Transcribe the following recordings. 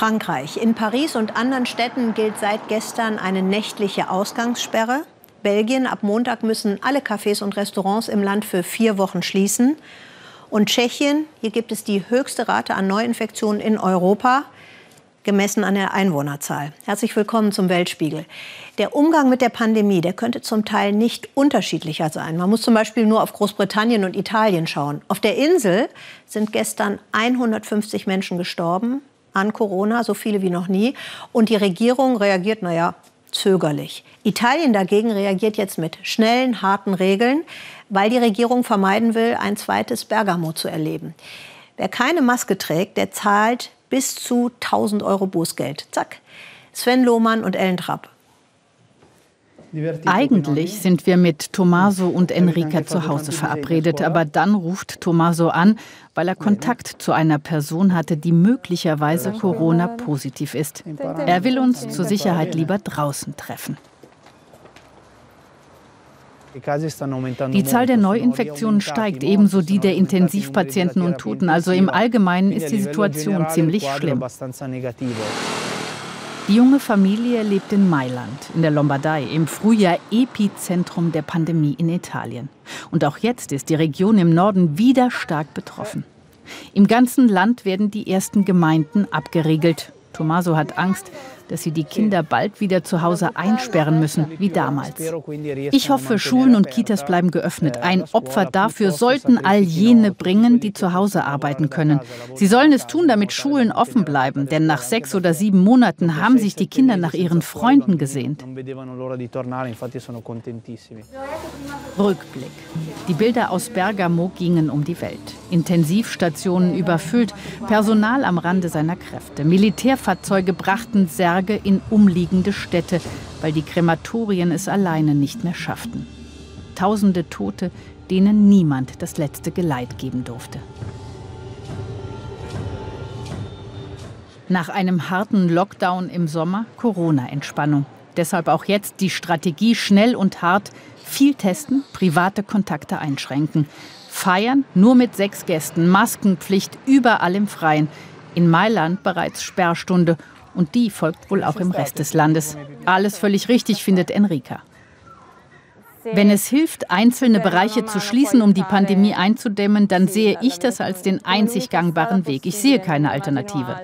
Frankreich. In Paris und anderen Städten gilt seit gestern eine nächtliche Ausgangssperre. Belgien, ab Montag müssen alle Cafés und Restaurants im Land für vier Wochen schließen. Und Tschechien, hier gibt es die höchste Rate an Neuinfektionen in Europa, gemessen an der Einwohnerzahl. Herzlich willkommen zum Weltspiegel. Der Umgang mit der Pandemie, der könnte zum Teil nicht unterschiedlicher sein. Man muss zum Beispiel nur auf Großbritannien und Italien schauen. Auf der Insel sind gestern 150 Menschen gestorben an Corona, so viele wie noch nie. Und die Regierung reagiert, naja, zögerlich. Italien dagegen reagiert jetzt mit schnellen, harten Regeln, weil die Regierung vermeiden will, ein zweites Bergamo zu erleben. Wer keine Maske trägt, der zahlt bis zu 1000 Euro Bußgeld. Zack. Sven Lohmann und Ellen Trapp. Eigentlich sind wir mit Tommaso und Enrica zu Hause verabredet, aber dann ruft Tommaso an, weil er Kontakt zu einer Person hatte, die möglicherweise Corona positiv ist. Er will uns zur Sicherheit lieber draußen treffen. Die Zahl der Neuinfektionen steigt, ebenso die der Intensivpatienten und Toten. Also im Allgemeinen ist die Situation ziemlich schlimm. Die junge Familie lebt in Mailand, in der Lombardei, im Frühjahr Epizentrum der Pandemie in Italien. Und auch jetzt ist die Region im Norden wieder stark betroffen. Im ganzen Land werden die ersten Gemeinden abgeriegelt. Tommaso hat Angst, dass sie die Kinder bald wieder zu Hause einsperren müssen, wie damals. Ich hoffe, Schulen und Kitas bleiben geöffnet. Ein Opfer dafür sollten all jene bringen, die zu Hause arbeiten können. Sie sollen es tun, damit Schulen offen bleiben, denn nach sechs oder sieben Monaten haben sich die Kinder nach ihren Freunden gesehnt. Rückblick. Die Bilder aus Bergamo gingen um die Welt. Intensivstationen überfüllt, Personal am Rande seiner Kräfte. Militärfahrzeuge brachten Särge in umliegende Städte, weil die Krematorien es alleine nicht mehr schafften. Tausende Tote, denen niemand das letzte Geleit geben durfte. Nach einem harten Lockdown im Sommer Corona-Entspannung. Deshalb auch jetzt die Strategie schnell und hart, viel testen, private Kontakte einschränken. Feiern nur mit sechs Gästen, Maskenpflicht überall im Freien. In Mailand bereits Sperrstunde und die folgt wohl auch im Rest des Landes. Alles völlig richtig, findet Enrika. Wenn es hilft, einzelne Bereiche zu schließen, um die Pandemie einzudämmen, dann sehe ich das als den einzig gangbaren Weg. Ich sehe keine Alternative.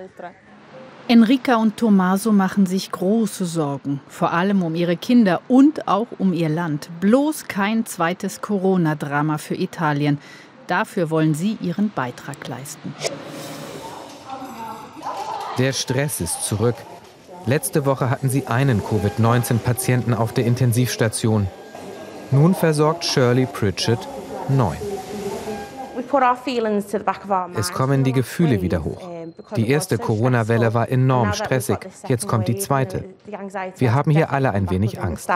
Enrika und Tommaso machen sich große Sorgen, vor allem um ihre Kinder und auch um ihr Land. Bloß kein zweites Corona-Drama für Italien. Dafür wollen sie ihren Beitrag leisten. Der Stress ist zurück. Letzte Woche hatten sie einen Covid-19-Patienten auf der Intensivstation. Nun versorgt Shirley Pritchett neun. Es kommen die Gefühle wieder hoch. Die erste Corona-Welle war enorm stressig. Jetzt kommt die zweite. Wir haben hier alle ein wenig Angst.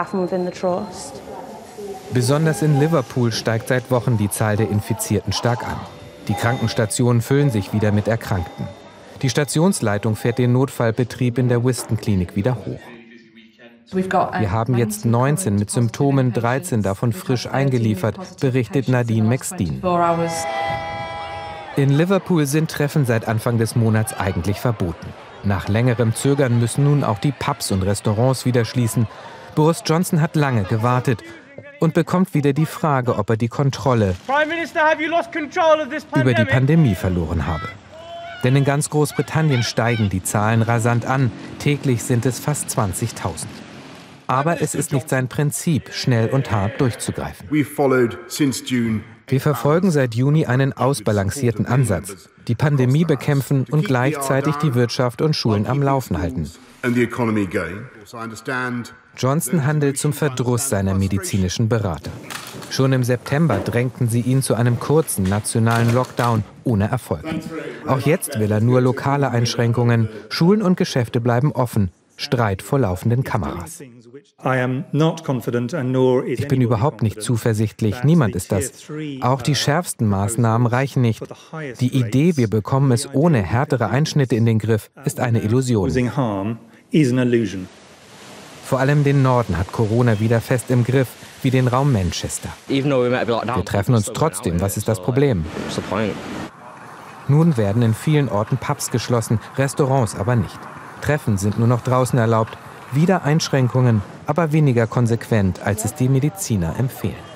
Besonders in Liverpool steigt seit Wochen die Zahl der Infizierten stark an. Die Krankenstationen füllen sich wieder mit Erkrankten. Die Stationsleitung fährt den Notfallbetrieb in der Whiston-Klinik wieder hoch. Wir haben jetzt 19 mit Symptomen, 13 davon frisch eingeliefert, berichtet Nadine McSteen. In Liverpool sind Treffen seit Anfang des Monats eigentlich verboten. Nach längerem Zögern müssen nun auch die Pubs und Restaurants wieder schließen. Boris Johnson hat lange gewartet und bekommt wieder die Frage, ob er die Kontrolle über die Pandemie verloren habe. Denn in ganz Großbritannien steigen die Zahlen rasant an. Täglich sind es fast 20.000. Aber es ist nicht sein Prinzip, schnell und hart durchzugreifen. Wir verfolgen seit Juni einen ausbalancierten Ansatz. Die Pandemie bekämpfen und gleichzeitig die Wirtschaft und Schulen am Laufen halten. Johnson handelt zum Verdruss seiner medizinischen Berater. Schon im September drängten sie ihn zu einem kurzen nationalen Lockdown ohne Erfolg. Auch jetzt will er nur lokale Einschränkungen. Schulen und Geschäfte bleiben offen. Streit vor laufenden Kameras. Ich bin überhaupt nicht zuversichtlich, niemand ist das. Auch die schärfsten Maßnahmen reichen nicht. Die Idee, wir bekommen es ohne härtere Einschnitte in den Griff, ist eine Illusion. Vor allem den Norden hat Corona wieder fest im Griff, wie den Raum Manchester. Wir treffen uns trotzdem, was ist das Problem? Nun werden in vielen Orten Pubs geschlossen, Restaurants aber nicht. Treffen sind nur noch draußen erlaubt. Wieder Einschränkungen, aber weniger konsequent, als es die Mediziner empfehlen.